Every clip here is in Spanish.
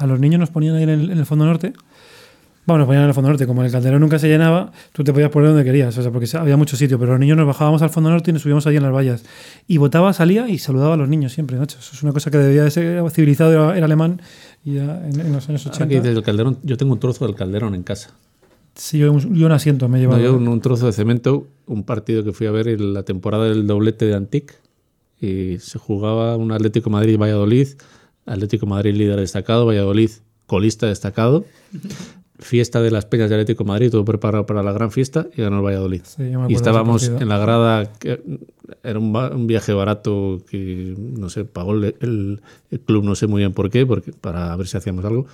a los niños nos ponían ahí en el, en el fondo norte. Bueno, nos ponían en el fondo norte. Como el calderón nunca se llenaba, tú te podías poner donde querías, o sea, porque había mucho sitio. Pero los niños nos bajábamos al fondo norte y nos subíamos allí en las vallas. Y votaba, salía y saludaba a los niños siempre, macho. Eso es una cosa que debía de ser civilizado, era, era alemán ya en, en los años Ahora 80. que dices del calderón, yo tengo un trozo del calderón en casa. Sí, yo, yo un asiento me No, llevaba. yo un, un trozo de cemento, un partido que fui a ver en la temporada del doblete de Antic y se jugaba un Atlético Madrid-Valladolid, Atlético Madrid líder destacado, Valladolid colista destacado, fiesta de las peñas de Atlético Madrid, todo preparado para la gran fiesta y ganó el Valladolid. Sí, de y estábamos en la grada, que era un, un viaje barato que no sé, pagó el, el- el club, no sé muy bien por qué, porque, para ver si hacíamos algo.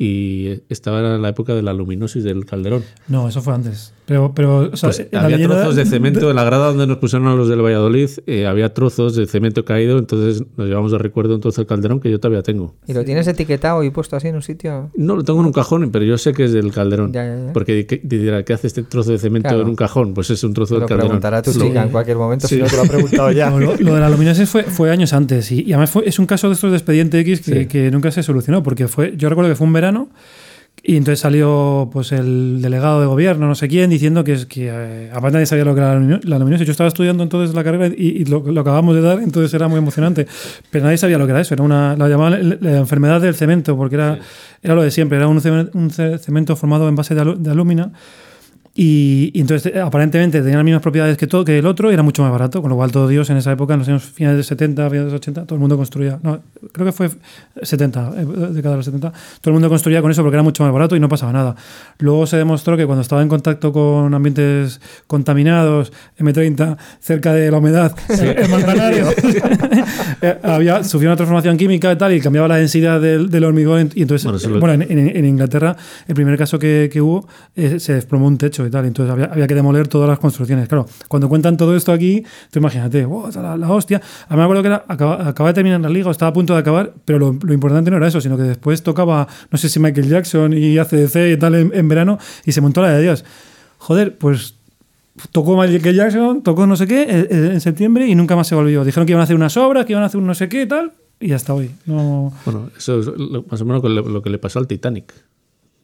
Y estaba en la época de la luminosis del Calderón. No, eso fue antes. Pero, pero o sea, Pues había leyenda trozos de cemento en la grada donde nos pusieron a los del Valladolid, eh, había trozos de cemento caído, entonces nos llevamos de recuerdo un trozo del calderón que yo todavía tengo. ¿Y lo tienes etiquetado y puesto así en un sitio? No, lo tengo en un cajón, pero yo sé que es del calderón. Ya, ya, ya. Porque ¿qué, dirá, ¿qué hace este trozo de cemento Claro. en un cajón? Pues es un trozo del lo calderón. preguntará tu Lo- chica en cualquier momento Sí. si no te lo ha preguntado ya. No, lo, lo de la luminosis fue, fue años antes y, y además fue, es un caso de estos de expediente X que, Sí. que nunca se solucionó porque fue yo recuerdo que fue un verano y entonces salió pues el delegado de gobierno no sé quién diciendo que que eh, aparte nadie sabía lo que era la lumino- la luminosis yo estaba estudiando entonces la carrera y, y lo, lo acabamos de dar entonces era muy emocionante. Pero nadie sabía lo que era eso era una la llamaban la, enfermedad del cemento porque era era lo de siempre era un cemen- un ce- cemento formado en base de, alu- de alúmina y, y entonces eh, aparentemente tenía las mismas propiedades que todo que el otro y era mucho más barato, con lo cual todo Dios en esa época, en los años finales de 70, finales de los 80, todo el mundo construía, no, creo que fue 70, eh, década de los 70, todo el mundo construía con eso porque era mucho más barato y no pasaba nada. Luego se demostró que cuando estaba en contacto con ambientes contaminados, M30, cerca de la humedad, el Manzanares, eh, había, sufrió una transformación química y tal y cambiaba la densidad del, del hormigón y entonces, Bueno, bueno, en, en- en Inglaterra, el primer caso que, que hubo, eh, se desplomó un techo y tal. Entonces había, había que demoler todas las construcciones. Claro, cuando cuentan todo esto aquí, tú imagínate, "Wow, la, la hostia. A mí me acuerdo que era, acaba, acaba de terminar la liga, o estaba a punto de acabar, pero lo, lo importante no era eso, sino que después tocaba, no sé si Michael Jackson y ACDC y tal en, en verano, y se montó la de Dios. Joder, pues tocó Michael Jackson, tocó no sé qué eh, eh, en septiembre y nunca más se volvió. Dijeron que iban a hacer unas obras, que iban a hacer un no sé qué y tal, y hasta hoy. No, Bueno, eso es lo- más o menos lo, lo que le pasó al Titanic.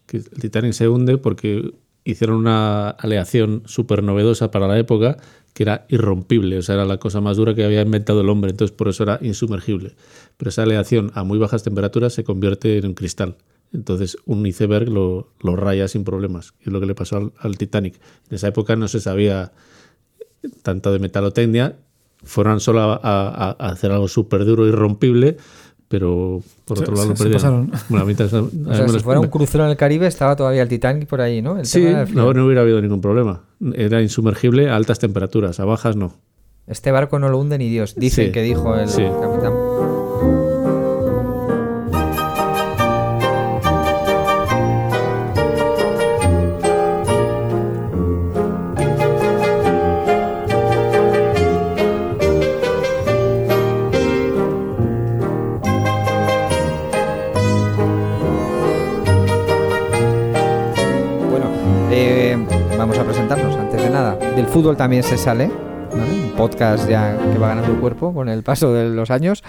Que el Titanic se hunde porque hicieron una aleación súper novedosa para la época que era irrompible, o sea, era la cosa más dura que había inventado el hombre, entonces por eso era insumergible. Pero esa aleación a muy bajas temperaturas se convierte en un cristal. Entonces un iceberg lo, raya sin problemas. Es lo que le pasó al, Titanic. En esa época no se sabía tanto de metalotecnia, fueron solo a- a hacer algo súper duro, irrompible, pero por Se- otro lado se- lo se perdieron. pasaron. Bueno, mientras- O sea, si fuera un crucero en el Caribe, estaba todavía el Titanic por ahí, ¿no? El Sí, tema no, no hubiera habido ningún problema. Era insumergible a altas temperaturas, a bajas no. Este barco no lo hunde ni Dios, dicen Sí. que dijo el Sí. capitán. Vamos a presentarnos antes de nada. Del fútbol también se sale, ¿vale? un podcast ya que va ganando el cuerpo con el paso de los años.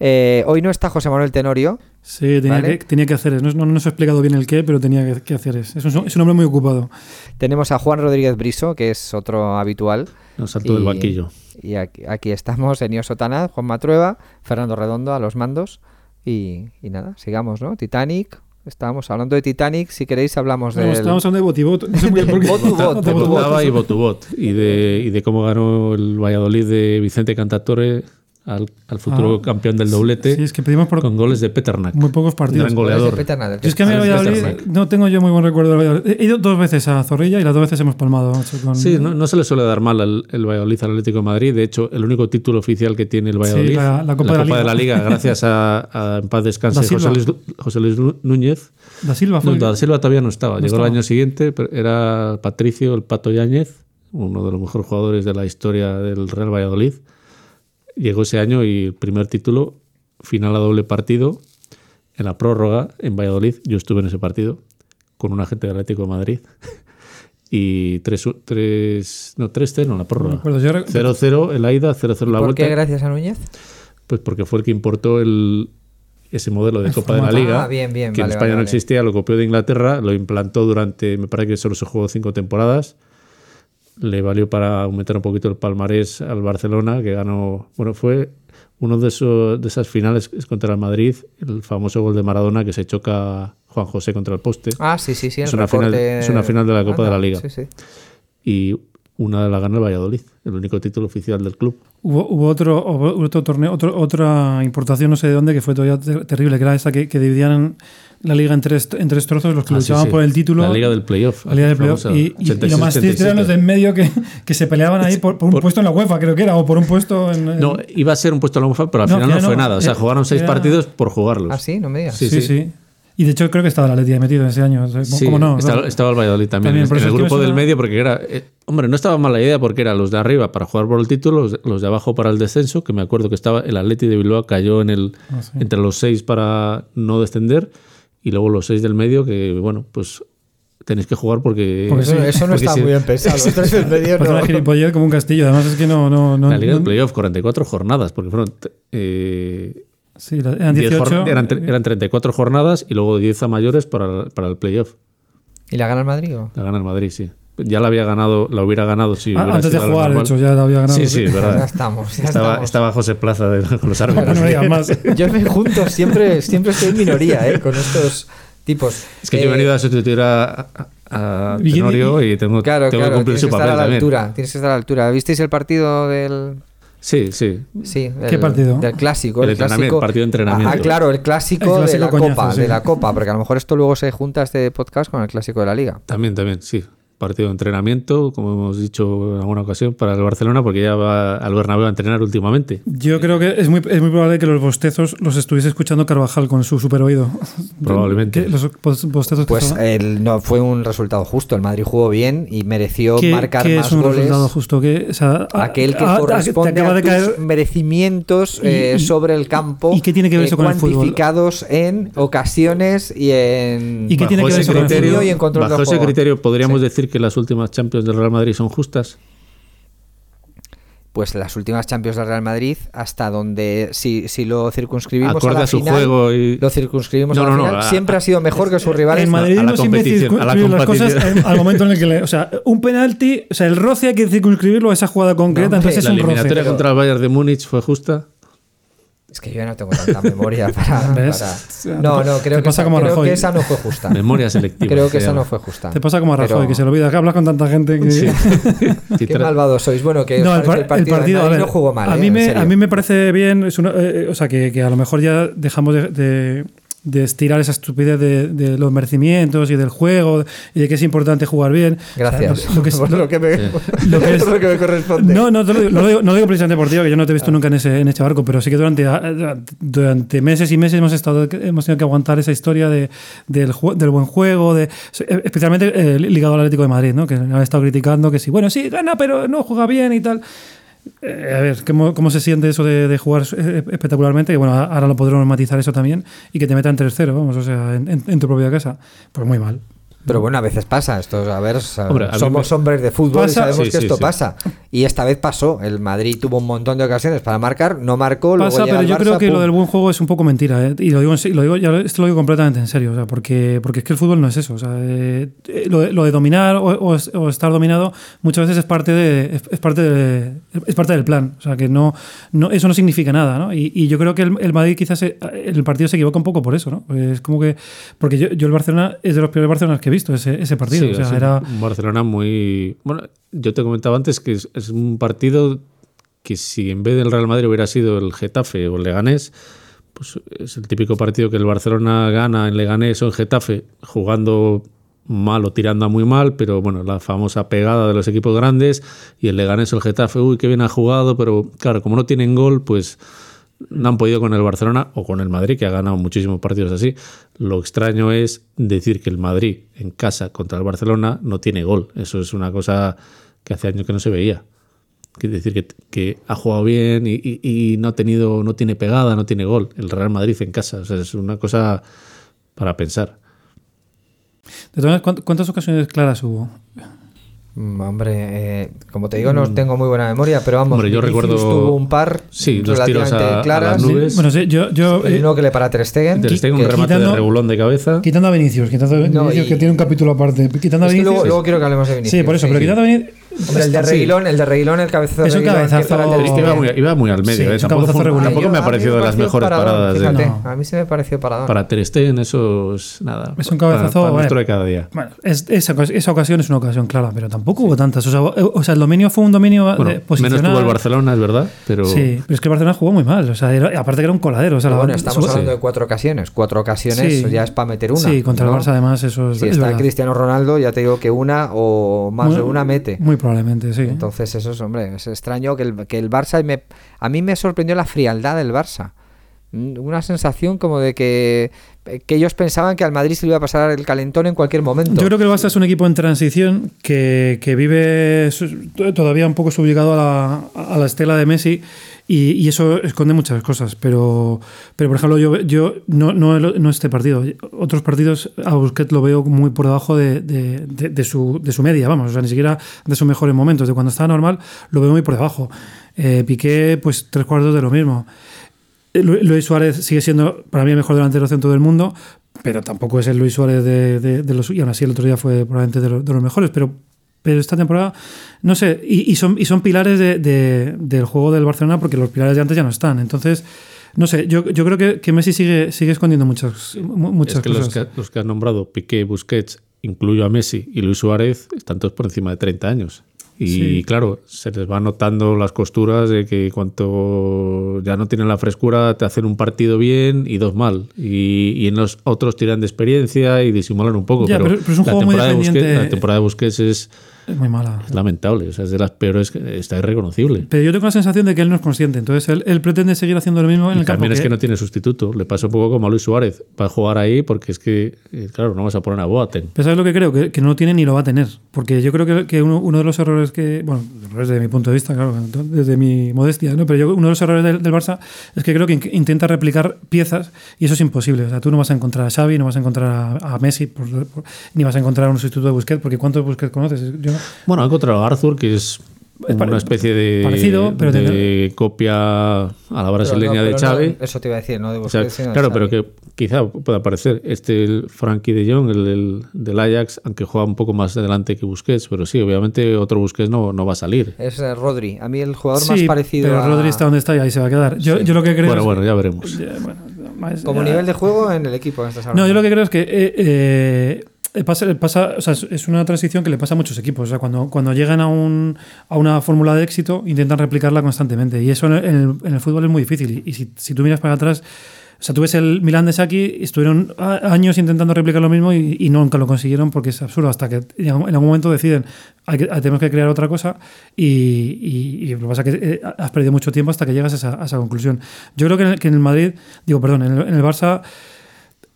Eh, hoy no está José Manuel Tenorio, Sí, tenía, Vale. que, tenía que hacer eso. No, no, no se ha explicado bien el qué, pero tenía que, que hacer eso. Es un, es un hombre muy ocupado. tenemos a Juan Rodríguez Briso, que es otro habitual. Nos saltó del Y- banquillo. Y aquí, aquí estamos, Enio Sotana, Juan Matrueva, Fernando Redondo a los mandos. Y, y nada, sigamos, ¿no? Titanic. Estábamos hablando de Titanic. Si queréis, hablamos No, de. estábamos hablando de Botibot. No sé De y Botubot. Y de, y de cómo ganó el Valladolid de Vicente Cantatore al, al futuro Ah. campeón del doblete Sí, es que pedimos por con goles de Peternak. muy pocos partidos. Gran de goleador. Peternader, Yo es que a mí Valladolid no tengo yo muy buen recuerdo del Valladolid. He ido dos veces a Zorrilla y las dos veces hemos palmado. con- Sí, no, no se le suele dar mal al el Valladolid al Atlético de Madrid. De hecho, el único título oficial que tiene el Valladolid, la- la Copa de la Liga. gracias a, a en paz descanse. José Luis, José Luis Núñez. Da Silva fue. No, Da Silva todavía no estaba. No Llegó estaba. el año siguiente, pero era Patricio el Pato Yáñez, uno de los mejores jugadores de la historia del Real Valladolid. Llegó ese año y el primer título, final a doble partido, en la prórroga en Valladolid. Yo estuve en ese partido con un agente del Atlético de Madrid. Y 3 tres, no, 3-0 en la prórroga. acuerdo. Yo re- 0-0 en la ida, 0-0 en la ¿Por vuelta. qué gracias a Núñez? Pues porque fue el que importó el, ese modelo de Copa de la. Liga, Ah, bien, bien, que vale, en España vale, no vale. existía, lo copió de Inglaterra, lo implantó durante, me parece que solo se jugó cinco temporadas, le valió para aumentar un poquito el palmarés al Barcelona, que ganó, bueno, fue uno de, esos, de esas finales es contra el Madrid, el famoso gol de Maradona que se choca Juan José contra el poste. Ah, sí, sí, sí. Es el una final- recorte- es una final de la Copa de la Liga. Sí, sí. y una de la ganó el Valladolid, el único título oficial del club. Hubo, hubo otro, hubo otro torneo, otro- otra importación, no sé de dónde, que fue todavía ter- terrible, que era esa que, que dividían la liga en tres, en tres trozos, los que Ah, sí, luchaban sí. por el título. La Liga del Playoff. la Liga del Playoff. Y, y- y 86, lo más triste eran los de en medio que, que se peleaban ahí por, por un Por- puesto en la UEFA, creo que era, o por un puesto en. en- No, iba a ser un puesto a la UEFA, pero al No, final no no, fue nada. O sea, eh, jugaron seis era- partidos por jugarlos. Ah, sí, no me digas. Sí, sí, sí, Y de hecho creo que estaba la Leti metido ese año. o sea, Sí, ¿Cómo no? estaba, estaba el Valladolid también, También, en- en el grupo del suena- medio, porque era. eh, hombre, no estaba mal la idea porque era los de arriba para jugar por el título, los, los de abajo para el descenso, que me acuerdo que estaba el Atleti de Bilbao cayó en el, Ah, sí. entre los seis para no descender, y luego los seis del medio, que bueno, pues tenéis que jugar porque. Porque Eso, no Porque está muy bien pensado. Los tres del medio no. una como un castillo. Además es que no. no, no La Liga no- del Playoff, 44 jornadas, porque fueron. eh, Sí, eran 10 18. jor- eran, eran 34 jornadas y luego 10 a mayores para, para el playoff. ¿Y la gana el Madrid? o? La gana el Madrid, sí. Ya la había ganado, la hubiera ganado si Ah, antes de jugar, de hecho, ya la había ganado. Sí, sí, es Ya verdad. estamos. ya Estaba, estamos. estaba José Plaza de- con los árbitros. no más. Yo me junto, siempre, siempre estoy en minoría ¿eh? con estos tipos. Es que yo he Eh, venido a sustituir a, a, a Y- Tenorio y tengo, Claro, tengo claro, que cumplir tienes su que estar papel a la también. altura. Tienes que estar a la altura. ¿Visteis el partido del, Sí, sí. Sí, ¿Qué partido? Del clásico. El clásico. partido de entrenamiento. Ah, claro, el clásico, El clásico de la coñazo, Copa, sí. de la Copa, porque a lo mejor esto luego se junta este podcast con el clásico de la Liga. También, también, sí. Partido de entrenamiento, como hemos dicho en alguna ocasión, para el Barcelona, porque ya va al Bernabéu a entrenar últimamente. Yo creo que es muy, es muy probable que los bostezos los estuviese escuchando Carvajal con su super oído. Probablemente. Que Los bos- bostezos que Pues el, no fue un resultado justo. El Madrid jugó bien y mereció ¿Qué- marcar qué más es un goles. resultado justo? ¿Qué, o sea, a- Aquel que a- a- corresponde a de tus caer- merecimientos Y- eh, y- sobre el campo. ¿y qué tiene que ver eh, eso con el fútbol? Cuantificados en ocasiones y en. ¿Y qué tiene que ver con el y en control bajo ese juego. criterio, ¿podríamos Sí. decir que las últimas Champions del Real Madrid son justas? Pues las últimas Champions del Real Madrid, hasta donde si, si lo circunscribimos Acorde a la a su final, juego y- lo circunscribimos No, a la no, no, final, a- siempre ha sido mejor que sus rivales. En Madrid a la no siempre competición, a la circunscribir las cosas al momento en el que le. O sea, un penalti, o sea, el roce hay que circunscribirlo a esa jugada concreta, entonces es ¿La un eliminatoria roce. contra el Bayern de Múnich fue justa? Es que yo ya no tengo tanta memoria para. ¿Ves? para- No, no, creo, que pasa esa, como creo que esa no fue justa. Memoria selectiva. creo que esa no fue justa. Te pasa como a Rajoy, Pero- que se le olvida que hablas con tanta gente que. Sí. Qué tra- malvados sois. Bueno, que No, el, parece par- el partido, a Madrid ver, no jugó mal. a, eh, mí me, serio. a mí me parece bien, es una- eh, o sea, que, que a lo mejor ya dejamos de, de- de estirar esa estupidez de, de los merecimientos y del juego y de que es importante jugar bien. Gracias. O sea, lo, lo que es- por lo- lo que me, lo que es- por lo que me corresponde. no, no, te lo digo, no lo digo, no lo digo precisamente por ti, que yo no te he visto nunca en ese, en este barco, pero sí que durante, durante meses y meses hemos estado hemos tenido que aguantar esa historia de, del, del buen juego, de, especialmente eh, ligado al Atlético de Madrid, ¿no? que han estado criticando que sí, bueno, sí, gana, pero no juega bien y tal. Eh, a ver, ¿cómo, cómo se siente eso de, de jugar eh, espectacularmente? Que bueno, ahora lo podremos matizar eso también y que te metan 3-0, vamos, o sea, en- en tu propia casa. Pues muy mal. Pero bueno, a veces pasa esto. A ver, o sea, Hombre, a mí somos me- hombres de fútbol Pasa- y sabemos Sí, que sí, esto sí. pasa. Y esta vez pasó. El Madrid tuvo un montón de ocasiones para marcar, no marcó. luego Pasa, pero yo Barça, creo que lo pum. del buen juego es un poco mentira, ¿eh? y lo digo, se- lo digo, ya lo- esto lo digo completamente en serio, o sea, porque, porque es que el fútbol no es eso, o sea, eh, lo, de, lo de dominar o, o es- o estar dominado muchas veces es parte de, es, es parte de- es parte del plan, o sea, que no, no eso no significa nada, ¿no? Y, y yo creo que el, el Madrid quizás eh, el partido se equivoca un poco por eso, ¿no? Es como que porque yo, yo el Barcelona es de los peores Barcelonas que he visto ese, ese partido, Sí, o sea, es un- era un Barcelona muy. Bueno, yo te comentaba antes que es, es un partido que si en vez del Real Madrid hubiera sido el Getafe o el Leganés, pues es el típico partido que el Barcelona gana en Leganés o en Getafe jugando mal o tirando a muy mal, pero bueno, la famosa pegada de los equipos grandes y el Leganés o el Getafe, uy, qué bien ha jugado, pero claro, como no tienen gol, pues no han podido con el Barcelona o con el Madrid, que ha ganado muchísimos partidos así. Lo extraño es decir que el Madrid en casa contra el Barcelona no tiene gol. Eso es una cosa que hace años que no se veía. Quiere decir que, que ha jugado bien y, y- no ha tenido, no tiene pegada, no tiene gol. El Real Madrid en casa. Es una cosa para pensar. de todas maneras, ¿cuánt- ¿cuántas ocasiones claras hubo? Mm, Hombre, eh, como te digo, no tengo muy buena memoria, pero vamos, Hombre, yo recuerdo- tuvo un par Sí, dos tiros relativamente a- a claras. las nubes. Bueno, sí, yo, yo El eh, uno que le para Ter Stegen. Ter Stegen, un remate quitando- de regulón de cabeza. quitando a Vinicius, quitando a No, Vinicius y- que tiene un capítulo aparte. Quitando a Vinicius. luego, luego quiero que hablemos de Vinicius. sí, por eso, pero quitando a Vinicius. Hombre, el de sí. Reguilón, el de Reguilón, el cabezazo de Es un Reguilón, que cabezazo- iba muy, iba muy al medio. Sí, eh. Tampoco, fue- cabezazo regular. tampoco Yo- me ha parecido de las mejores paradón, paradas. de- Fíjate, No. a mí se me pareció paradón. Para Ter Stegen eso es nada. Es un cabezazo, Para, eh. nuestro de cada día. Bueno, es- esa, esa ocasión es una ocasión clara, pero tampoco hubo tantas. O sea, o sea, el dominio fue un dominio Bueno, de menos tuvo el Barcelona, es verdad, pero Sí, pero es que el Barcelona jugó muy mal. O sea, era- aparte que era un coladero. O sea, Pero la- bueno, estamos hablando de cuatro ocasiones. Cuatro ocasiones Sí. ya es para meter una. Sí, contra el Barça además eso es, Si es está. Cristiano Ronaldo, ya te digo que una o más de una mete. Muy probablemente, sí. Entonces, eso es, hombre, es extraño que el, que el Barça. Me, a mí me sorprendió la frialdad del Barça. Mm, Una sensación como de que, que ellos pensaban que al Madrid se le iba a pasar el calentón en cualquier momento. Yo creo que el Barça es un equipo en transición que, que vive todavía un poco subjugado a la, a la estela de Messi y, y eso esconde muchas cosas. Pero, pero por ejemplo, yo, yo no, no, no este partido. Otros partidos a Busquets lo veo muy por debajo de, de- de- de su, de su media, vamos. O sea, ni siquiera de sus mejores momentos. De cuando estaba normal, lo veo muy por debajo. Eh, Piqué, pues tres cuartos de lo mismo. Lu- Luis Suárez sigue siendo para mí el mejor delantero centro del mundo, pero tampoco es el Luis Suárez de, de- de los. Y aún así el otro día fue probablemente de, lo- de los mejores, pero, pero esta temporada, no sé, y, y son, y son pilares de- de- del juego del Barcelona porque los pilares de antes ya no están. Entonces, no sé, yo, yo creo que, que Messi sigue, sigue escondiendo muchas, mu- muchas es que los, cosas. que los que has nombrado, Piqué, Busquets, incluyo a Messi y Luis Suárez, están todos por encima de 30 años. Y Sí. claro, se les va notando las costuras de que cuanto ya no tienen la frescura, te hacen un partido bien y dos mal. Y, y en los otros tiran de experiencia y disimulan un poco. Ya, pero, pero- pero es un la, juego muy temporada de Busquets, la temporada de Busquets es, Es muy mala. es lamentable, o sea, es de las peores, que está irreconocible. Pero yo tengo la sensación de que él no es consciente. Entonces, él, él pretende seguir haciendo lo mismo en Y el campo. también es que no tiene sustituto. Le pasa un poco como a Luis Suárez. Va a jugar ahí porque es que, eh, claro, no vas a poner a Boateng. Pero ¿sabes lo que creo? Que, que no lo tiene ni lo va a tener. Porque yo creo que, que uno, uno de los errores que. Bueno, errores desde mi punto de vista, claro, desde mi modestia, ¿no? Pero yo, uno de los errores del, del Barça es que creo que in- intenta replicar piezas y eso es imposible. O sea, tú no vas a encontrar a Xavi, no vas a encontrar a, a Messi, por- por- ni vas a encontrar un sustituto de Busquets, porque ¿cuántos Busquets conoces? Yo no- Bueno, ha encontrado a Arthur, que es una especie de, parecido, pero de de- copia a la no, brasileña de no, eso te iba a decir, no de O sea, claro, pero que quizá pueda parecer este el Frankie de Jong, el, del- del Ajax, aunque juega un poco más adelante que Busquets, pero sí, obviamente otro Busquets no, no va a salir. Es eh, Rodri. A mí el jugador más Sí, parecido pero a... Rodri está donde está y ahí se va a quedar. Yo, yo lo que creo Bueno, es- bueno, ya veremos. Ya, bueno, más- Como ya- nivel de juego en el equipo hablando. No, yo lo que creo es que eh, eh, pasa, le pasa, o sea, es- una transición que le pasa a muchos equipos. O sea, cuando, cuando llegan a, un, a una fórmula de éxito, intentan replicarla constantemente. Y eso en el, en el- fútbol es muy difícil. Y, si, si tú miras para atrás, o sea, tú ves el Milan de Saki, estuvieron años intentando replicar lo mismo y, y nunca lo consiguieron porque es absurdo. Hasta que en algún en algún momento deciden, hay que, tenemos que crear otra cosa y, y- y lo que pasa es que eh, has perdido mucho tiempo hasta que llegas a esa, a esa conclusión. Yo creo que en el, que en el Madrid, digo, perdón, en el, en el Barça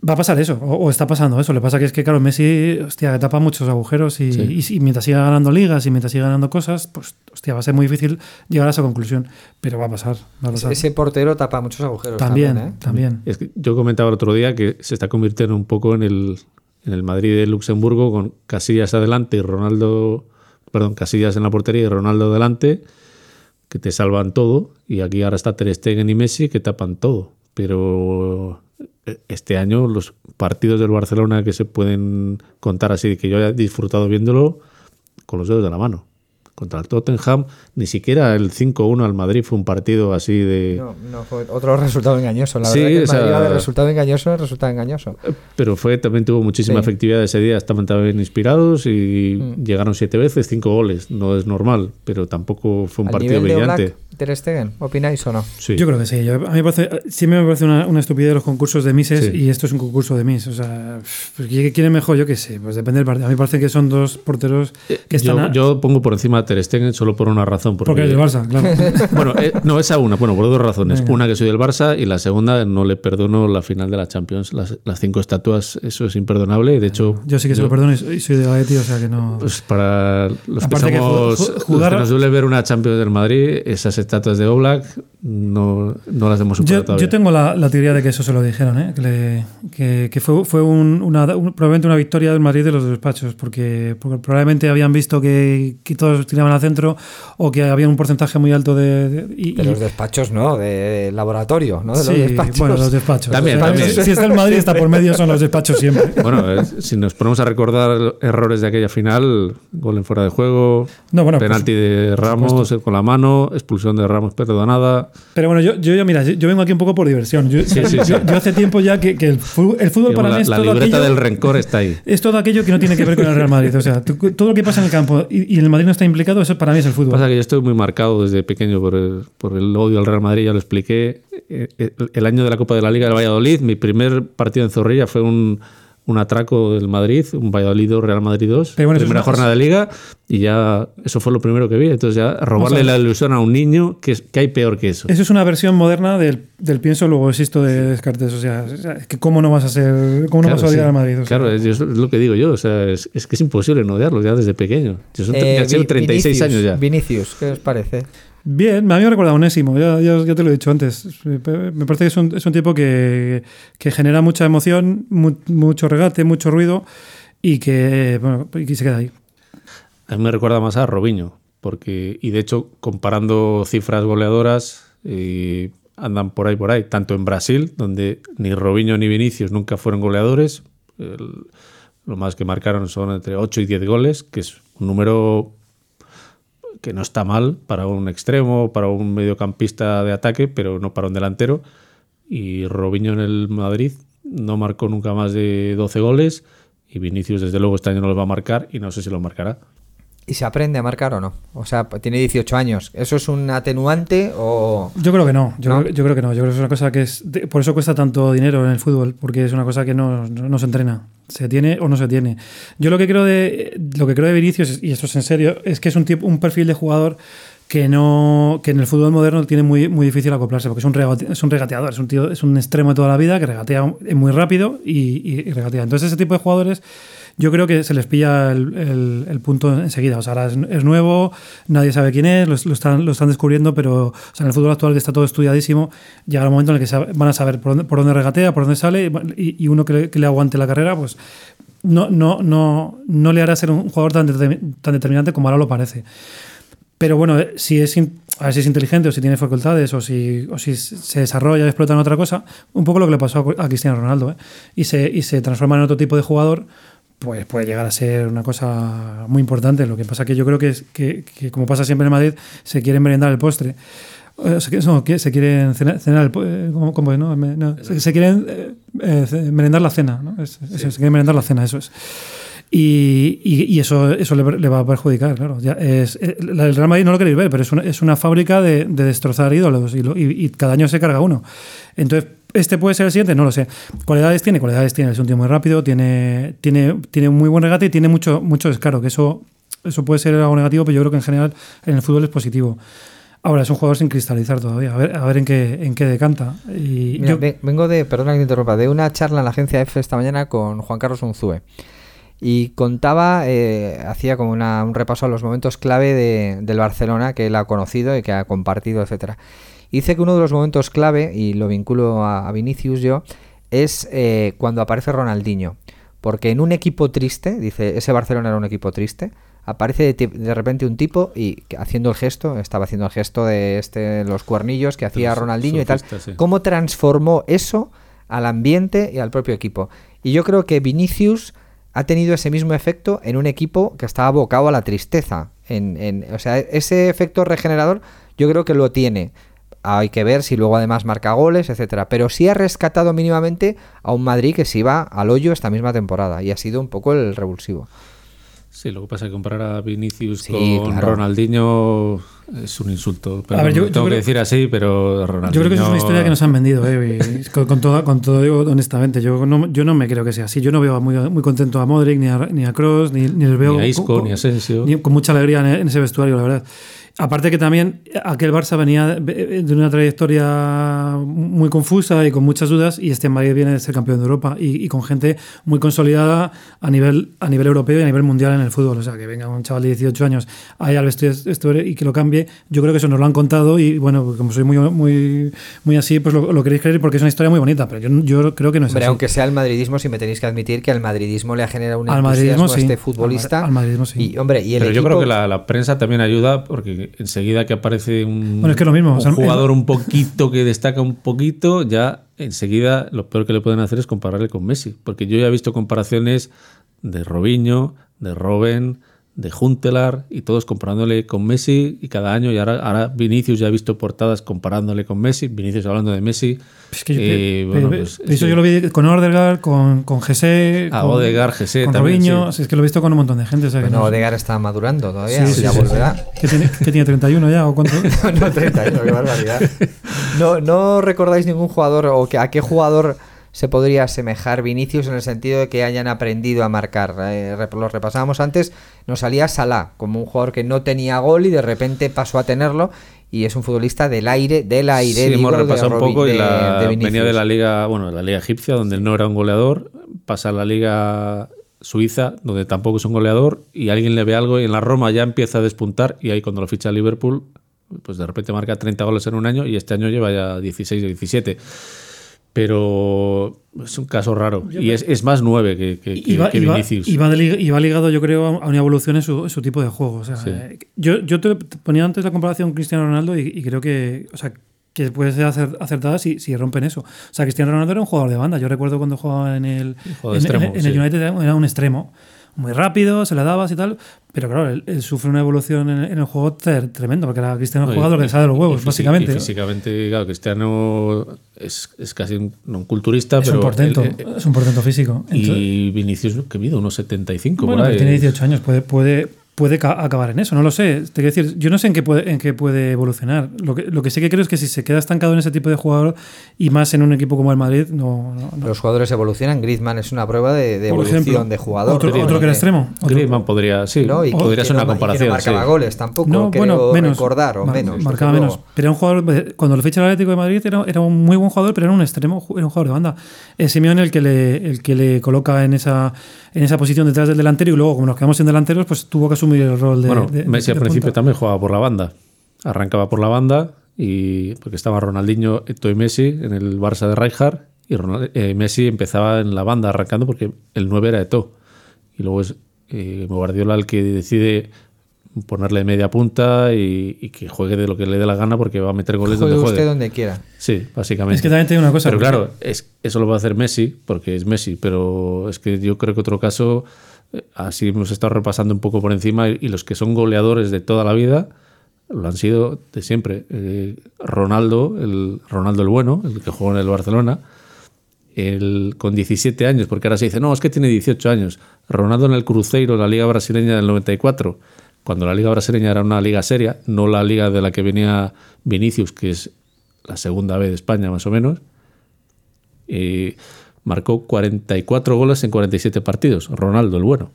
va a pasar eso, o, o está pasando eso. Lo que pasa que es que, claro, Messi, hostia, tapa muchos agujeros y, Sí. y si- mientras siga ganando ligas y mientras siga ganando cosas, pues, hostia, va a ser muy difícil llegar a esa conclusión. Pero va a pasar, va a pasar. Ese portero tapa muchos agujeros también, también, ¿eh? también. Es que yo comentaba el otro día que se está convirtiendo un poco en el, en el Madrid de Luxemburgo con Casillas adelante y Ronaldo, perdón, Casillas en la portería y Ronaldo delante, que te salvan todo. Y aquí ahora está Ter Stegen y Messi que tapan todo. Pero este año los partidos del Barcelona que se pueden contar así, que yo haya disfrutado viéndolo con los dedos de la mano. Contra el Tottenham, ni siquiera el 5-1 al Madrid fue un partido así de... No, no fue otro resultado engañoso. La Sí, verdad que el o sea- Madrid va de resultado engañoso en resultado engañoso. Pero fue, también tuvo muchísima Sí. efectividad ese día, estaban también inspirados y Mm. llegaron siete veces, cinco goles. No es normal, pero tampoco fue un ¿Al partido nivel de brillante. Ter Stegen, ¿opináis o no? Sí. Yo creo que sí. Yo- a mí me parece, siempre me parece una, una estupidez los concursos de Mises Sí. y esto es un concurso de Miss. O sea, pues, ¿quién quién es mejor? Yo qué sé. Pues depende del partido. A mí me parece que son dos porteros que están. yo, a- yo pongo por encima a Ter Stegen solo por una razón. Porque, Porque es del Barça, claro. Bueno, eh, no, esa una, bueno, por dos razones. Venga. Una que soy del Barça y la segunda no le perdono la final de la Champions. Las, las cinco estatuas, eso es imperdonable. De hecho, Yo sí que se lo perdono y soy de Atleti, o sea que no. pues para los que Aparte que somos, ju- ju- los jugar- que nos duele ver una Champions del Madrid, esas estatuas de Oblak no, no las hemos superado Yo, todavía. yo tengo la, la teoría de que eso se lo dijeron, ¿eh? que, le- que- que fue, fue un- una, un- probablemente una victoria del Madrid de los despachos, porque, porque probablemente habían visto que, que todos tiraban al centro o que había un porcentaje muy alto de. de- y- De los despachos, ¿no? De laboratorio, ¿no? De los sí, despachos. bueno, los despachos. También, también. Si está el Madrid, está por medio, son los despachos siempre. Bueno, eh, si nos ponemos a recordar errores de aquella final, gol en fuera de juego, No, bueno, penalti de Ramos eh, con la mano, expulsión de Ramos perdonada. Pero bueno, yo, yo, yo, mira, yo, yo vengo aquí un poco por diversión. Yo, Sí, sí, yo- sí. yo hace tiempo ya que, que el fútbol, el fútbol para la mí es la todo libreta aquello- del rencor está ahí. Es todo aquello que no tiene que ver con el Real Madrid. O sea, todo lo que pasa en el campo y, y el Madrid no está implicado, eso para mí es el fútbol. Pasa que yo estoy muy marcado desde pequeño por el, por el odio al Real Madrid, ya lo expliqué. Eh, eh, El año de la Copa de la Liga del Valladolid, mi primer partido en Zorrilla fue un, un atraco del Madrid, un Valladolid 2, Real Madrid 2, Pero bueno, es primera una- jornada de Liga, y ya eso fue lo primero que vi. Entonces ya robarle la ilusión a un niño, que, es- que hay peor que eso. Eso es una versión moderna del, del pienso luego existo de Descartes. O sea, es es que cómo no vas a ser, cómo no Claro, vas a odiar sí. al Madrid. O sea, Claro, es, es lo que digo yo. O sea, es, es que es imposible no odiarlo ya desde pequeño. Yo son, Eh, ya llevo Vi- 36 Vinicius, años ya. Vinicius, ¿qué os parece? Bien, a mí me recuerda a Onésimo, ya, te lo he dicho antes. Me parece que es un, tipo que, que genera mucha emoción, mu- mucho regate, mucho ruido y que, y se queda ahí. A mí me recuerda más a Robinho, porque, y de hecho, comparando cifras goleadoras, eh, andan por ahí, por ahí, tanto en Brasil, donde ni Robinho ni Vinicius nunca fueron goleadores, lo más que marcaron son entre 8 y 10 goles, que es un número que no está mal para un extremo, para un mediocampista de ataque, pero no para un delantero. Y Robinho en el Madrid no marcó nunca más de 12 goles. Y Vinicius, desde luego, este año no los va a marcar y no sé si los marcará. ¿Y se aprende a marcar o no? O sea, tiene 18 años. ¿Eso es un atenuante o...? Yo creo que no, yo, ¿No? Creo, yo creo que no, yo creo que es una cosa que es, por eso cuesta tanto dinero en el fútbol, porque es una cosa que no, no, no se entrena, se tiene o no se tiene. Yo lo que creo de lo que creo de Vinicius, y esto es en serio, es que es un tipo, un perfil de jugador que no que en el fútbol moderno tiene muy, muy difícil acoplarse, porque es un, es un regateador, es un tío, es un extremo de toda la vida que regatea muy rápido y- y regatea. Entonces ese tipo de jugadores yo creo que se les pilla el, el- el punto enseguida. O sea, ahora es, es nuevo, nadie sabe quién es, lo, lo están, lo están descubriendo, pero o sea, en el fútbol actual que está todo estudiadísimo, llegará un momento en el que van a saber por dónde, por dónde regatea, por dónde sale, y, y uno que le, que le aguante la carrera, pues no, no, no, no le hará ser un jugador tan, determin- tan determinante como ahora lo parece. Pero bueno, eh, si es, a ver si es inteligente o si tiene facultades o si, o si se desarrolla y explota en otra cosa, un poco lo que le pasó a Cristiano Ronaldo, ¿eh? y, se, y se transforma en otro tipo de jugador, pues puede llegar a ser una cosa muy importante. Lo que pasa que yo creo que, es, que, que como pasa siempre en Madrid, se quieren merendar el postre. Eh, se, no, que se quieren cenar, cenar el eh, ¿cómo, cómo es, no? No, se, se quieren eh, eh, merendar la cena, ¿no? Es- eso, se quieren merendar la cena, eso es. Y, y- y eso, eso le, le va a perjudicar, claro. Ya es, eh, el Real Madrid no lo queréis ver, pero es una, es una fábrica de, de destrozar ídolos y, lo- y- cada año se carga uno. Entonces, ¿este puede ser el siguiente? No lo sé. ¿Cualidades tiene? Cualidades tiene. Es un tío muy rápido, tiene, tiene, tiene muy buen regate y tiene mucho, mucho descaro, que eso, eso puede ser algo negativo, pero yo creo que en general en el fútbol es positivo. Ahora, es un jugador sin cristalizar todavía, a ver, a ver en, qué, en qué decanta. Y Mira, yo- ve- vengo de, perdona que te interrumpa, de una charla en la agencia F esta mañana con Juan Carlos Unzúe. Y contaba, eh, hacía como una- un repaso a los momentos clave de- del Barcelona que él ha conocido y que ha compartido, etcétera. Dice que uno de los momentos clave, y lo vinculo a, a Vinicius yo, es eh, cuando aparece Ronaldinho. Porque en un equipo triste, dice, ese Barcelona era un equipo triste, aparece de, repente un tipo y haciendo el gesto, estaba haciendo el gesto de este, los cuernillos que hacía Ronaldinho y tal. sí. ¿Cómo transformó eso al ambiente y al propio equipo? Y yo creo que Vinicius ha tenido ese mismo efecto en un equipo que estaba abocado a la tristeza. En, en- o sea, ese efecto regenerador yo creo que lo tiene. Hay que ver si luego además marca goles, etcétera. Pero sí ha rescatado mínimamente a un Madrid que se iba al hoyo esta misma temporada y ha sido un poco el revulsivo. Sí, lo que pasa es que comparar a Vinicius Sí, con claro. Ronaldinho es un insulto. Pero A ver, yo- lo yo tengo que creo- decir así, pero Ronaldinho... Yo creo que eso es una historia que nos han vendido, eh, con, con todo, con todo digo honestamente. Yo no, yo no me creo que sea así. Yo no veo muy, muy contento a Modric, ni a, ni a Kroos, ni, ni les veo Ni a Isco, con- ni a Asensio. ni con mucha alegría en, en ese vestuario, la verdad. Aparte que también aquel Barça venía de de una trayectoria muy confusa y con muchas dudas y este Madrid viene de ser campeón de Europa y, y con gente muy consolidada a nivel, a nivel europeo y a nivel mundial en el fútbol. O sea, que venga un chaval de 18 años ahí al vestuario y que lo cambie, yo creo que eso nos lo han contado y bueno, como soy muy, muy, muy así, pues lo, lo queréis creer porque es una historia muy bonita, pero yo, yo creo que no es Hombre, así. aunque sea el madridismo, sí me tenéis que admitir que al madridismo le ha generado un Al entusiasmo madridismo, a sí. este Al futbolista. ma- al madridismo, sí. Y, hombre, y el Pero yo equipo- creo que la, la prensa también ayuda porque enseguida que aparece un, Bueno, es que es lo mismo, un o sea, jugador un poquito que destaca un poquito, ya enseguida lo peor que le pueden hacer es compararle con Messi. Porque yo ya he visto comparaciones de Robinho, de Robben, de Juntelar y todos comparándole con Messi y cada año y ahora, ahora Vinicius ya he visto portadas comparándole con Messi, Vinicius hablando de Messi. Es que yo, Eh, pe- bueno, pe- pues, eso sí. yo lo vi con Ordegar, con, con Gese, Ah, con, Odegaard, Gese con también, Robinho. sí. Es que lo he visto con un montón de gente. O sea, que Bueno, no- Odegaard está madurando todavía, Sí, sí, ya sí, volverá. que tiene, que tiene 31 ya o cuánto. no, 31, qué barbaridad. No, ¿No recordáis ningún jugador o que, a qué jugador se podría asemejar Vinicius en el sentido de que hayan aprendido a marcar? Eh, lo repasábamos antes, nos salía Salah como un jugador que no tenía gol y de repente pasó a tenerlo y es un futbolista del aire, del aire. Sí, digo, hemos de un poco y de- la- de venía de la liga, bueno, de la liga egipcia, donde no era un goleador, pasa a la liga suiza, donde tampoco es un goleador, y alguien le ve algo y en la Roma ya empieza a despuntar, y ahí cuando lo ficha Liverpool, pues de repente marca 30 goles en un año y este año lleva ya 16 o 17. Pero es un caso raro. Y es, es más 9 que, que, Y va, que Vinicius. y va y va ligado, yo creo, a una evolución en su, en su tipo de juego. O sea, Sí. yo, yo te ponía antes la comparación Cristiano Ronaldo y, y creo que, o sea, que puede ser acer- acertada si, si rompen eso. O sea, Cristiano Ronaldo era un jugador de banda. Yo recuerdo cuando jugaba en el, de en, extremo, en- en el sí. United era era un extremo. Muy rápido, se le dabas y tal. Pero claro, él, él sufre una evolución en, en el juego ter- tremendo, porque era Cristiano No, y- jugador que sale de los huevos, básicamente. y físicamente, claro, Cristiano es, es casi un, no un culturista, es, pero. un portento, él- él- es un portento físico. Entonces- y Vinicius, que mide unos 75 Bueno, por ahí. tiene 18 años, puede, puede, puede ca- acabar en eso, no lo sé. Te quiero decir, yo no sé en qué puede, en qué puede evolucionar. Lo que, lo que sí que creo es que si se queda estancado en ese tipo de jugador y más en un equipo como el Madrid, no. no- no. Los jugadores evolucionan. Griezmann es una prueba de, de evolución ejemplo, de jugador. Otro, otro que era De- extremo. Otro- Griezmann podría, sí, ¿no? Y podría ser una comparación. no marcaba sí. goles tampoco, no, creo bueno, menos. recordar, o Mar- menos. Marcaba menos. Pero era un jugador, cuando lo ficha el Atlético de Madrid, era, era un muy buen jugador, pero era un extremo, era un jugador de banda. Es Simeone el que le, el que le coloca en esa, en esa posición detrás del delantero y luego, como nos quedamos sin delanteros, pues tuvo que asumir el rol de. Bueno, de- Messi de al principio punta. también jugaba por la banda. Arrancaba por la banda y porque estaba Ronaldinho, Eto'o y Messi en el Barça de Rijkaard y Ronald- eh, Messi empezaba en la banda arrancando porque el 9 era Eto'o. Y luego es eh, Guardiola el que decide ponerle media punta y, y que juegue de lo que le dé la gana porque va a meter goles Juegue donde usted juegue. donde quiera. Sí, básicamente. Es que también digo una cosa. Pero porque- claro, es, eso lo va a hacer Messi, porque es Messi, pero es que yo creo que otro caso, así hemos estado repasando un poco por encima, y, los que son goleadores de toda la vida, lo han sido de siempre. Eh, Ronaldo, el Ronaldo el bueno, el que jugó en el Barcelona, el, con 17 años, porque ahora se dice, no, es que tiene 18 años. Ronaldo en el Cruzeiro, la liga brasileña del 94, cuando la liga brasileña era una liga seria, no la liga de la que venía Vinicius, que es la segunda vez de España más o menos, y marcó 44 goles en 47 partidos, Ronaldo el bueno.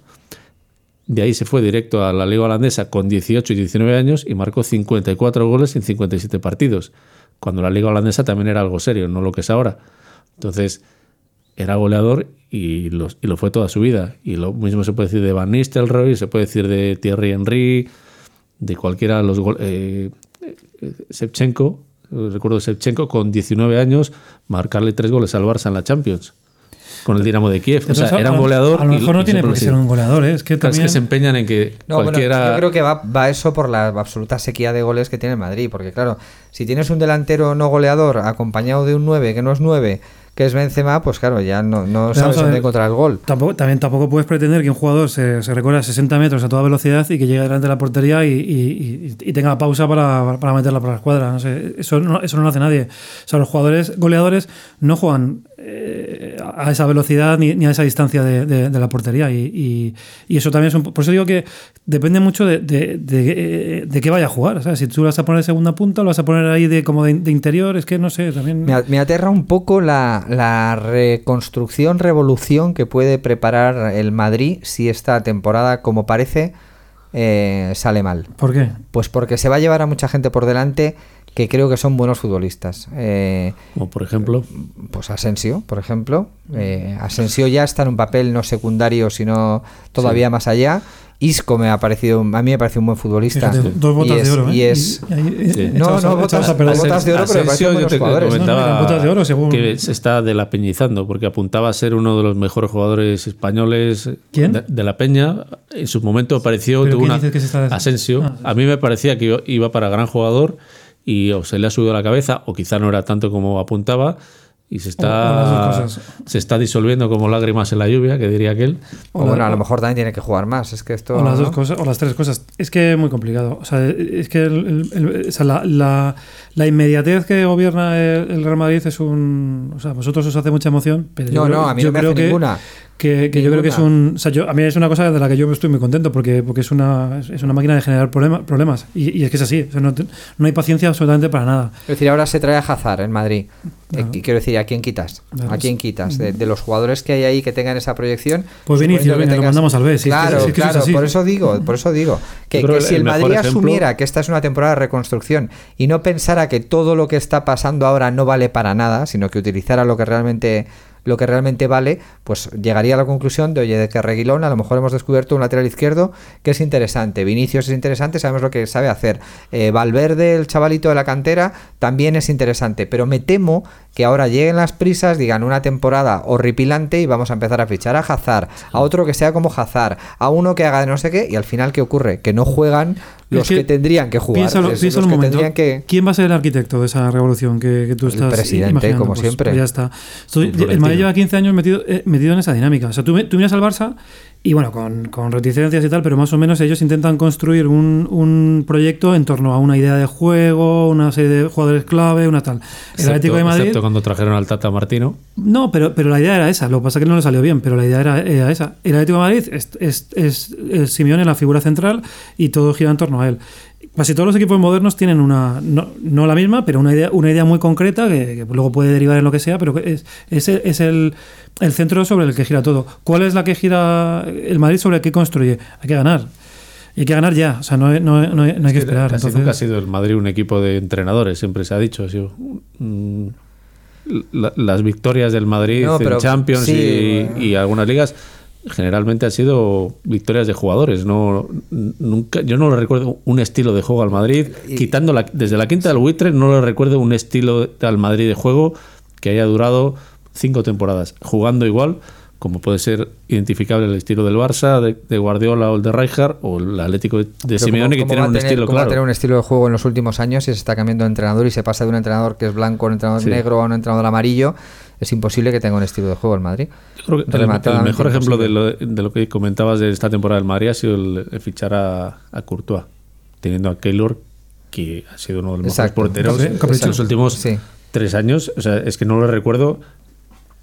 De ahí se fue directo a la liga holandesa con 18 y 19 años y marcó 54 goles en 57 partidos, cuando la liga holandesa también era algo serio, no lo que es ahora. Entonces, era goleador y lo, y lo fue toda su vida. Y lo mismo se puede decir de Van Nistelrooy, se puede decir de Thierry Henry, de cualquiera de los eh, eh, Shevchenko, recuerdo Shevchenko con 19 años marcarle tres goles al Barça en la Champions con el Dinamo de Kiev. O sea, era un goleador. A lo y- mejor no y tiene por qué ser un goleador, ¿eh? es que es también. que se empeñan en que No, bueno, cualquiera. yo creo que va, va eso por la absoluta sequía de goles que tiene el Madrid. Porque, claro, si tienes un delantero no goleador acompañado de un 9 que no es 9, que es Benzema, pues claro, ya no, no sabes dónde encontrar el gol. Tampoco, también tampoco puedes pretender que un jugador se, se recorra 60 metros a toda velocidad y que llegue delante de la portería y, y- y- y tenga pausa para, para meterla por la escuadra. No sé, eso, no, eso no lo hace nadie. O sea, los jugadores goleadores no juegan eh, a esa velocidad ni, ni a esa distancia de, de- de la portería. Y, y- y eso también es un. Por eso digo que depende mucho de, de, qué vaya a jugar. ¿sabes? Si tú lo vas a poner de segunda punta, lo vas a poner ahí de como de, interior, es que no sé, también. Me, me aterra un poco la, la reconstrucción, revolución que puede preparar el Madrid si esta temporada, como parece, eh, sale mal. ¿Por qué? Pues porque se va a llevar a mucha gente por delante que creo que son buenos futbolistas. Eh, Como por ejemplo, pues Asensio, por ejemplo. Eh, Asensio ya está en un papel no secundario, sino todavía más allá. Isco me ha parecido, a mí me parece un buen futbolista. Fíjate, dos Y botas es- de oro. ¿eh? Y es, Y ahí, Sí. eh, No, no, botas- de oro, pero me parecen buenos jugadores. No, botas de oro, según- que se está delapeñizando porque apuntaba a ser uno de los mejores jugadores españoles ¿Quién? De, de la Peña. En su momento apareció ¿Pero tuvo quién una dices que se está des- Asensio. Ah, sí. A mí me parecía que iba para gran jugador y o se le ha subido a la cabeza o quizá no era tanto como apuntaba y se está se está disolviendo como lágrimas en la lluvia, que diría aquel. o bueno, a lo mejor también tiene que jugar más. Es que esto. O las dos ¿no? cosas, o las tres cosas. Es que es muy complicado. O sea, es que el- el- el- o sea, la, la- la inmediatez que gobierna el, el Real Madrid es un. O sea, a vosotros os hace mucha emoción, pero yo No, creo, no, a mí yo no me creo hace que, ninguna. Que, que yo creo que es un. O sea, yo, a mí es una cosa de la que yo estoy muy contento porque, porque es, una, es una máquina de generar problema- problemas. Y, y es que es así. O sea, no, no hay paciencia absolutamente para nada. Es decir, ahora se trae a Hazard en Madrid. Eh, Ajá. quiero decir, ¿a quién quitas? Claro, ¿A quién quitas? De, de los jugadores que hay ahí que tengan esa proyección. Pues Vinicius, venga, lo mandamos al B, si es que- claro, si es que eso es claro, por eso digo, por eso digo. Que, si el Madrid ejemplo- asumiera que esta es una temporada de reconstrucción y no pensara que todo lo que está pasando ahora no vale para nada, sino que utilizara lo que realmente lo que realmente vale, pues llegaría a la conclusión de, oye, de que Reguilón a lo mejor hemos descubierto un lateral izquierdo que es interesante, Vinicius es interesante, sabemos lo que sabe hacer, Eh, Valverde, el chavalito de la cantera, también es interesante, pero me temo que ahora lleguen las prisas, digan una temporada horripilante y vamos a empezar a fichar a Hazard, a otro que sea como Hazard, a uno que haga de no sé qué, y al final, ¿qué ocurre? Que no juegan los Es que que, tendrían que jugar, Piénsalo, es piénsalo los un que momento. tendrían que... ¿Quién va a ser el arquitecto de esa revolución que, que tú El estás presidente, imaginando? como Pues- siempre. pues ya está. Estoy- el. Madrid lleva 15 años metido, eh, metido en esa dinámica. O sea, tú, me- tú miras al Barça y bueno, con, con reticencias y tal, pero más o menos ellos intentan construir un, un proyecto en torno a una idea de juego, una serie de jugadores clave, una tal. El Excepto, Atlético de Madrid... excepto cuando trajeron al Tata Martino. No, pero, pero la idea era esa. Lo que pasa es que no le salió bien, pero la idea era, era esa. El Atlético de Madrid es, es, es, es Simeone la figura central y todo gira en torno a él. Casi todos los equipos modernos tienen una, no, no la misma, pero una idea, una idea muy concreta que, que luego puede derivar en lo que sea, pero que es, es, el, es el, el centro sobre el que gira todo. ¿Cuál es la que gira el Madrid sobre el que construye? Hay que ganar. Y hay que ganar ya, o sea, no, no, no, no hay que esperar. Casi Entonces, nunca ha sido el Madrid un equipo de entrenadores, siempre se ha dicho. Ha sido, mm, la- las victorias del Madrid en Champions sí, y, bueno. y algunas ligas generalmente han sido victorias de jugadores. No, nunca, yo no le recuerdo un estilo de juego al Madrid, Y- quitando la, desde la quinta del buitre, no le recuerdo un estilo al Madrid de juego que haya durado cinco temporadas, jugando igual como puede ser identificable el estilo del Barça, de, de Guardiola o el de Rijkaard, o el Atlético de, Pero Simeone, ¿cómo- que a un tener- estilo cómo va a tener un estilo de juego en los últimos años y se está cambiando de entrenador y se pasa de un entrenador que es blanco a un entrenador Sí. negro a un entrenador amarillo? Es imposible que tenga un estilo de juego el Madrid. Yo creo que el, mejor ejemplo de lo, de lo que comentabas de esta temporada del Madrid ha sido el, el fichar a, a Courtois, teniendo a Keylor, que ha sido uno de los Exacto. mejores porteros en los últimos Sí. tres años. O sea, es que no lo recuerdo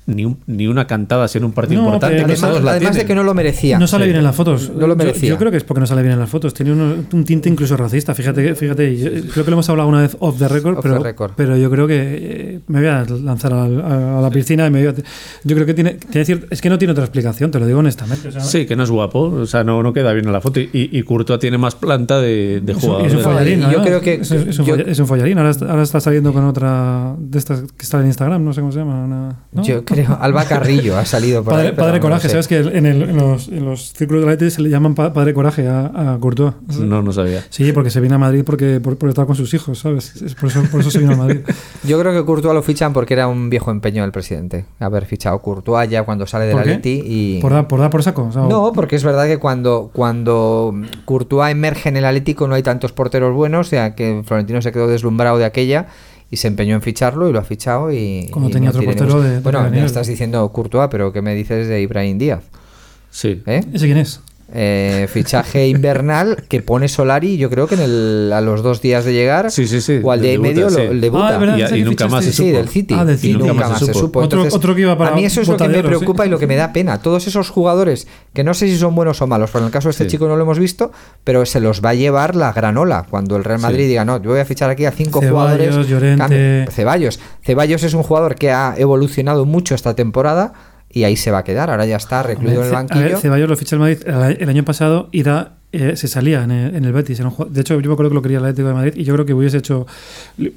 ni, un- ni una cantada en un partido No, importante. que Además, todos la además de que no lo merecía. No sale Sí. bien en las fotos. No lo Yo- merecía. Yo, creo que es porque no sale bien en las fotos. Tiene un tinte incluso racista. Fíjate, fíjate. yo- creo que lo hemos hablado una vez off the record, Off pero, the record. pero yo creo que eh, me voy a lanzar a, a- a la piscina y me voy a- Yo creo que tiene, tiene cier- es que no tiene otra explicación, te lo digo honestamente. o sea, Sí, que no es guapo, o sea, no, no queda bien en la foto. Y, y Courtois tiene más planta de, de es un- jugador. es un follarín. Yo además. creo que- es, es un, yo- folla- es un follarín. Ahora, está- ahora está saliendo con otra de estas que está en Instagram, no sé cómo se llama. una- ¿no? Yo creo. Alba Carrillo ha salido por Padre, ahí, padre no Coraje, sé. ¿sabes que en, el- en los, en los círculos de la ET se le llaman pa- Padre Coraje a, a Courtois? No, no sabía. Sí, porque se viene a Madrid porque, por, por estar con sus hijos, ¿sabes? Es por, eso, por eso se vino a Madrid. Yo creo que Courtois lo fichan porque era un viejo empeño del presidente. Haber fichado Courtois ya cuando sale del ¿Por qué? Atleti y... ¿Por dar por, dar por saco? o sea, No, porque es verdad que cuando, cuando Courtois emerge en el Atlético no hay tantos porteros buenos, o sea que Florentino se quedó deslumbrado de aquella y se empeñó en ficharlo y lo ha fichado y... Y tenía no otro portero de- de Bueno, me estás diciendo Courtois, pero ¿qué me dices de Ibrahim Díaz? Sí. ¿Eh? ¿Ese quién es? Eh, fichaje invernal que pone Solari, yo creo que en el, a los dos días de llegar Sí, sí, sí. o al día y medio sí. lo, el debuta. Ah, Y- y que nunca más se Sí, supo. del City. Ah, del y City. nunca, Nunca más se se supo. Otro- Entonces, otro que iba para a mí eso es lo que me sí. preocupa y lo que me da pena. Todos esos jugadores, que no sé si son buenos o malos, pero en el caso de este Sí. chico no lo hemos visto, pero se los va a llevar la granola cuando el Real Madrid Sí. diga, no, yo voy a fichar aquí a cinco Ceballos, jugadores. Llorente. Cambio- Ceballos. Ceballos es un jugador que ha evolucionado mucho esta temporada y ahí se va a quedar. Ahora ya está recluido en el Ce- a ver, banquillo. Ceballos lo ficha el Madrid el, año pasado y da, eh, se salía en el, en el Betis. Era un de hecho, yo me acuerdo que lo quería el Atlético de Madrid y yo creo que hubiese hecho. eh,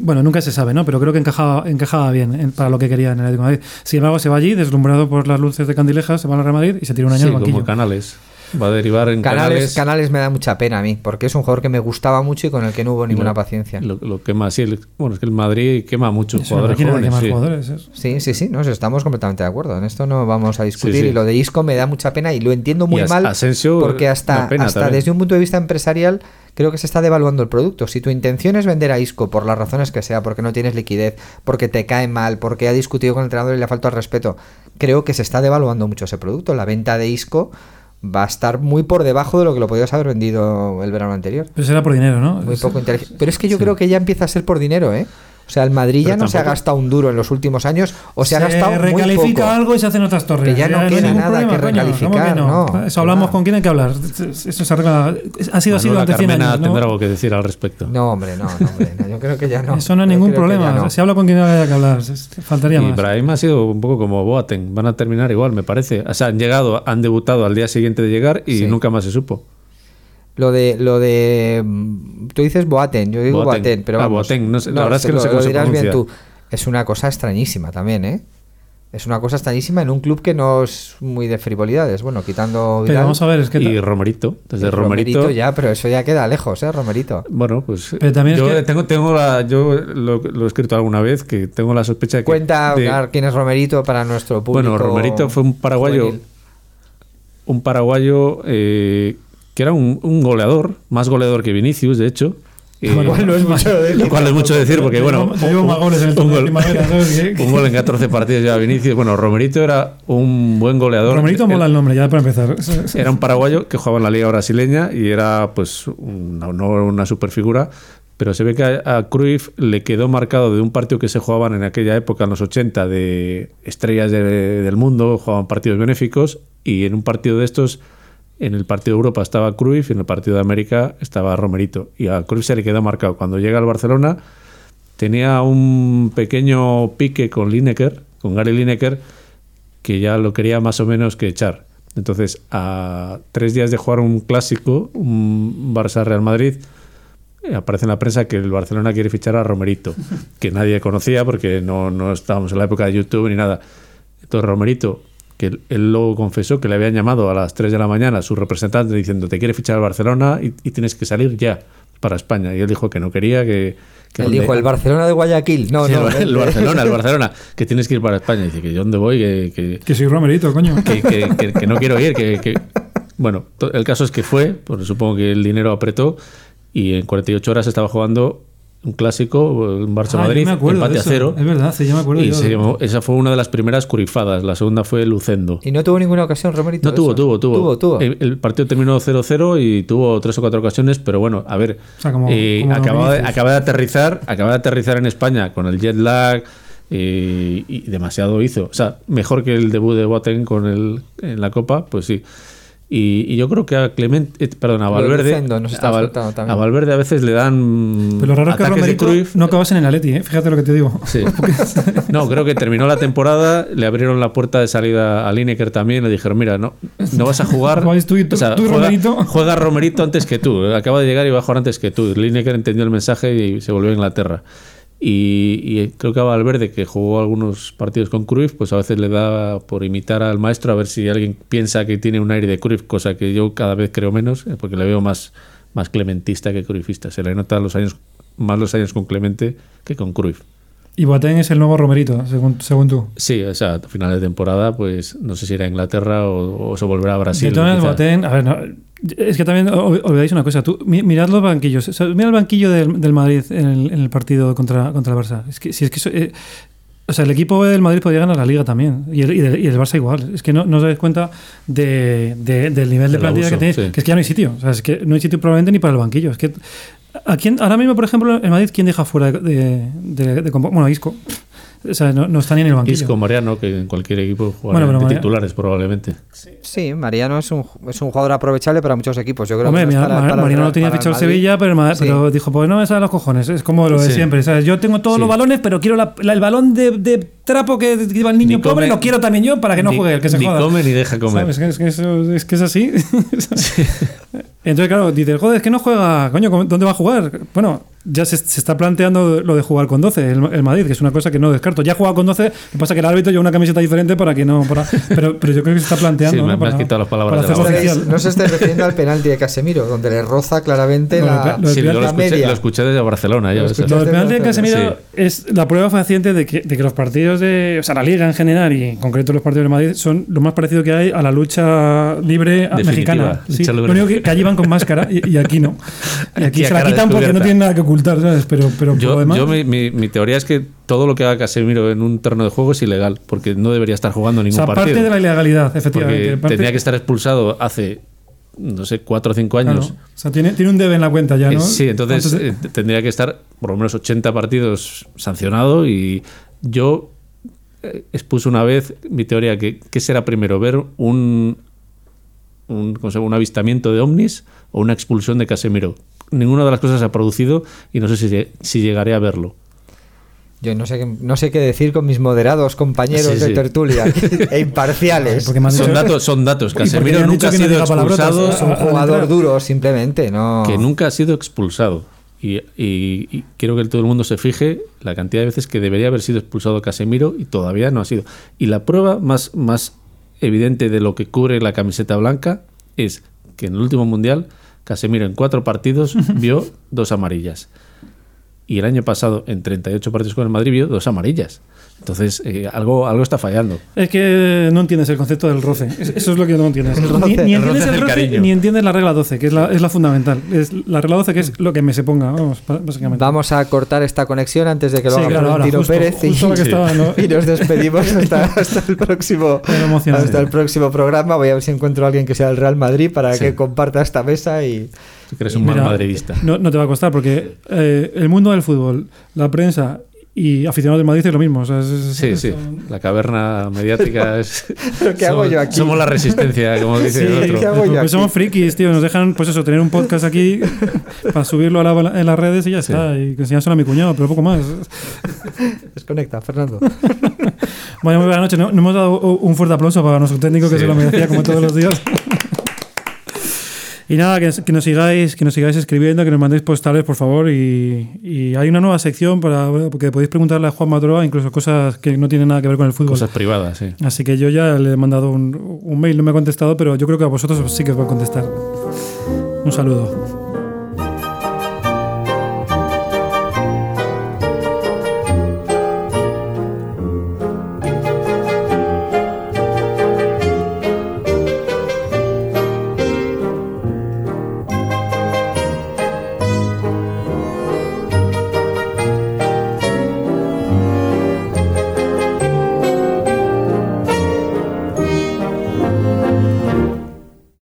Bueno, nunca se sabe, ¿no? Pero creo que encajaba, encajaba bien en- para lo que quería en el Atlético de Madrid. Sin embargo, se va allí, deslumbrado por las luces de Candilejas, se va al Real Madrid y se tira un año Sí, en el banquillo. como canales. Va a derivar en Canales, canales. Canales me da mucha pena a mí, porque es un jugador que me gustaba mucho y con el que no hubo ninguna lo- paciencia. Lo, lo quema, sí. el- bueno, es que el Madrid quema muchos Es una jugadores jóvenes. sí. jugadores. Sí, sí, sí, nos estamos completamente de acuerdo. En esto no vamos a discutir. Sí, sí. Y lo de Isco me da mucha pena y lo entiendo muy As- mal. Asensio, porque hasta, hasta también. desde un punto de vista empresarial creo que se está devaluando el producto. Si tu intención es vender a Isco por las razones que sea, porque no tienes liquidez, porque te cae mal, porque ha discutido con el entrenador y le ha faltado al respeto, creo que se está devaluando mucho ese producto. La venta de Isco va a estar muy por debajo de lo que lo podías haber vendido el verano anterior. Pero será por dinero, ¿no? Muy poco inteligente. Pero es que yo creo que ya empieza a ser por dinero, ¿eh? O sea, el Madrid ya no se ha tampoco- gastado un duro en los últimos años o se, ha gastado muy recalifica poco. algo y se hacen otras torres. Que ya no hay queda nada que coño. recalificar, ¿Cómo que no. Eso hablamos con quién hay que hablar. Eso se arregla. Ha sido así durante 100 Carmena años. ¿no? tendrá algo que decir al respecto. No, hombre, no, no, hombre, no, yo creo que ya no. Eso no es ningún que problema. ya no. Se habla con quien haya que hablar. Faltaría Y más. Brahim ha sido un poco como Boateng. Van a terminar igual, me parece. O sea, han llegado, han debutado al día siguiente de llegar y Sí. nunca más se supo. Lo de, lo de. mm, Tú dices Boaten, yo digo Boateng. Boaten, pero Ah. Boateng, no sé, la verdad es que no lo- sé cómo lo se dirás bien tú. Es una cosa extrañísima también, ¿eh? Es una cosa extrañísima en un club que no es muy de frivolidades. Bueno, quitando. Pero Vidal, vamos a ver, es que. Y Romerito, desde y Romerito. ya, pero eso ya queda lejos, ¿eh? Romerito. Bueno, pues Pero también es yo que- tengo, tengo la, yo lo, lo he escrito alguna vez que tengo la sospecha de que Cuenta de- Gar, quién es Romerito para nuestro público. bueno, Romerito fue un paraguayo, juvenil. un paraguayo eh, que era un, un goleador, más goleador que Vinicius, de hecho. Eh, Bueno, no es mucho decir. lo cual es mucho decir porque bueno, llevo en un, de gol, un gol en 14 partidos lleva Vinicius. Bueno, Romerito era un buen goleador. Romerito mola el nombre, ya para empezar. Era un paraguayo que jugaba en la liga brasileña y era pues una, no una superfigura, pero se ve que a, a Cruyff le quedó marcado de un partido que se jugaban en aquella época, en los 80, de estrellas de- del mundo, jugaban partidos benéficos y en un partido de estos, en el partido de Europa estaba Cruyff y en el partido de América estaba Romerito. Y a Cruyff se le quedó marcado. Cuando llega al Barcelona tenía un pequeño pique con Lineker, con Gary Lineker, que ya lo quería más o menos que echar. Entonces, a tres días de jugar un clásico, un Barça-Real Madrid, eh, aparece en la prensa que el Barcelona quiere fichar a Romerito, que nadie conocía porque no, no estábamos en la época de YouTube ni nada. Entonces, Romerito, que él, él luego confesó que le habían llamado a las 3 de la mañana a su representante diciendo te quiere fichar al Barcelona y, y tienes que salir ya para España. Y él dijo que no quería, que... que Él donde- dijo el Barcelona de Guayaquil. No, Sí, no. el, el Barcelona, el Barcelona, que tienes que ir para España. Dice que yo dónde voy, que, que, Que soy Romerito, coño. que, que- que- que no quiero ir. Que, que- Bueno, to- el caso es que fue, pues supongo que el dinero apretó y en 48 horas estaba jugando un clásico, el Ah, Barça-Madrid, yo me acuerdo empate a cero. Es verdad, sí, yo me acuerdo. Y yo. se llamó- esa fue una de las primeras curifadas. La segunda fue Lucendo. Y no tuvo ninguna ocasión, Romerito. No tuvo, tuvo, tuvo, Tuvo, tuvo. El, el partido terminó 0-0 y tuvo tres o cuatro ocasiones, pero bueno, a ver, O sea, como- eh, como acaba, de, acaba de aterrizar, acaba de aterrizar en España con el jet lag eh, y demasiado hizo. O sea, mejor que el debut de Boateng con el en la Copa, pues sí. Y, y yo creo que a Clement, eh, perdón, a Valverde, a, Val- Valverde a veces le dan Pero lo raro es que Romerito no acabas en el Atleti, ¿eh? fíjate lo que te digo. Sí. No, creo que terminó la temporada, le abrieron la puerta de salida a Lineker también, le dijeron, mira, no, no vas a jugar. Tú y tú- tú, juega, Romerito. juega Romerito antes que tú. Acaba de llegar y va a jugar antes que tú. Lineker entendió el mensaje y se volvió a Inglaterra. Y, y creo que a Valverde, que jugó algunos partidos con Cruyff, pues a veces le da por imitar al maestro a ver si alguien piensa que tiene un aire de Cruyff, cosa que yo cada vez creo menos, eh, porque le veo más, más clementista que Cruyffista. Se le nota los años, más los años con Clemente que con Cruyff. Y Boateng es el nuevo Romerito, según, según tú. Sí, o sea, a finales de temporada, pues no sé si irá a Inglaterra o, o se volverá a Brasil. Quizá. Boateng, a ver, no, es que también ol- olvidáis una cosa. Tú, mi- mirad los banquillos. o sea, mira el banquillo del, del Madrid en el, en el partido contra, contra el Barça. Es que, si es que eso, eh, O sea, el equipo del Madrid podría ganar la liga también. Y el, y el, y el Barça igual. Es que no, no os dais cuenta de, de- del nivel de Del plantilla abuso, que tenéis. sí. Que es que ya no hay sitio. O sea, es que no hay sitio probablemente ni para el banquillo. Es que. ¿A quién, ahora mismo, por ejemplo, en Madrid, ¿quién deja fuera de. de, de- de bueno, Isco. O sea, no, no está ni en el banquillo. Isco, Mariano, que en cualquier equipo Bueno, jugaría pero de Mariano- titulares probablemente. Sí, Mariano es un, es un jugador aprovechable para muchos equipos. Yo creo Hombre, que no para- Mar- para el Mariano lo tenía el fichado en Madrid. Sevilla, pero, Sí. pero dijo, pues no me salen los cojones. Es como lo de Sí. siempre. ¿sabes? Yo tengo todos Sí. los balones, pero quiero la- la- el balón de, de trapo que lleva el niño Ni pobre, come- lo quiero también yo para que no Ni- juegue el que se ni joda. come ni deja comer. ¿Sabes? Es que, es, que eso- es que es así. Entonces, claro, dices, joder, es que no juega. Coño, ¿cómo- ¿dónde va a jugar? Bueno, ya se, se está planteando lo de jugar con 12, el, el Madrid, que es una cosa que no descarto. Ya ha jugado con 12, lo que pasa que el árbitro lleva una camiseta diferente para que no. para- pero, pero yo creo que se está planteando. Sí, me- ¿no? me has Para- quitado las palabras para de la. No se esté refiriendo al penalti de Casemiro, donde le roza claramente No, la, lo Sí, yo lo la escuché, media. lo escuché desde Barcelona. ya Lo ves. escuché. Lo del penalti de. Casemiro es la prueba fehaciente de que, de que los partidos de. O sea, la liga en general y en concreto los partidos de Madrid son lo más parecido que hay a la lucha libre Definitiva, mexicana. Sí, lucha libre. lo único que, que allí van con máscara y, y aquí no. Y aquí se la quitan porque no tienen nada que ocultar, ¿sabes? Pero, pero Yo, demás. yo mi, mi- mi teoría es que todo lo que haga Casemiro en un terreno de juego es ilegal, porque no debería estar jugando o ningún sea, partido. parte de la ilegalidad, efectivamente. parte- tendría que estar expulsado hace, no sé, cuatro o cinco claro. años. O sea, tiene, tiene un debe en la cuenta ya, Eh, ¿no? sí, entonces ¿Cuántos de- eh, t- tendría que estar por lo menos 80 partidos sancionado y yo eh, expuse una vez mi teoría que ¿qué será primero? ¿Ver un, un, un avistamiento de ovnis o una expulsión de Casemiro? Ninguna de las cosas se ha producido y no sé si, si llegaré a verlo. Yo no sé, qué- no sé qué decir con mis moderados compañeros Sí, de tertulia e imparciales. Porque Son dicho- datos, son datos. ¿Y por qué Casemiro nunca ha no sido expulsado. es un jugador duro, simplemente. No. que nunca ha sido expulsado. Y, y- y quiero que todo el mundo se fije la cantidad de veces que debería haber sido expulsado Casemiro y todavía no ha sido. Y la prueba más, más evidente de lo que cubre la camiseta blanca es que en el último mundial Casemiro en cuatro partidos vio dos amarillas. Y el año pasado, en 38 partidos con el Madrid, vio dos amarillas. Entonces, eh, algo, algo está fallando. Es que no entiendes el concepto del roce. Es- Eso es lo que no entiendes. El roce, ni, ni el entiendes roce el roce, cariño. ni entiendes la regla 12, que es la, es la fundamental. Es la regla 12 que es lo que me se ponga, vamos, básicamente. Vamos a cortar esta conexión antes de que lo Sí, haga claro, ahora, Florentino justo- Pérez y- justo que estaba, ¿no? y nos despedimos hasta, hasta el próximo hasta el próximo programa. Voy a ver si encuentro a alguien que sea del Real Madrid para Sí. que comparta esta mesa y Si que eres un mal madridista. No, no te va a costar, porque eh, el mundo del fútbol, la prensa y aficionados del Madrid es lo mismo. o sea, es- es- Sí, es- sí. La caverna mediática es. ¿Pero qué hago somos, yo aquí? Somos la resistencia, como dice Sí, el otro. ¿qué hago yo Pues aquí? somos frikis, tío. Nos dejan, pues eso, tener un podcast aquí para subirlo a la- en las redes y ya Sí. está. Y que enseñárselo a mi cuñado, pero poco más. Desconecta, Fernando. Bueno, muy buenas noches. No, no hemos dado un fuerte aplauso para nuestro técnico que Sí. se lo merecía como todos los días. Y nada, que, que nos sigáis, que nos sigáis escribiendo, que nos mandéis postales, por favor. Y, y hay una nueva sección para porque podéis preguntarle a Juan Madroa incluso cosas que no tienen nada que ver con el fútbol. Cosas privadas, sí. Así que yo ya le he mandado un, un mail, no me ha contestado, pero yo creo que a vosotros sí que os va a contestar. Un saludo.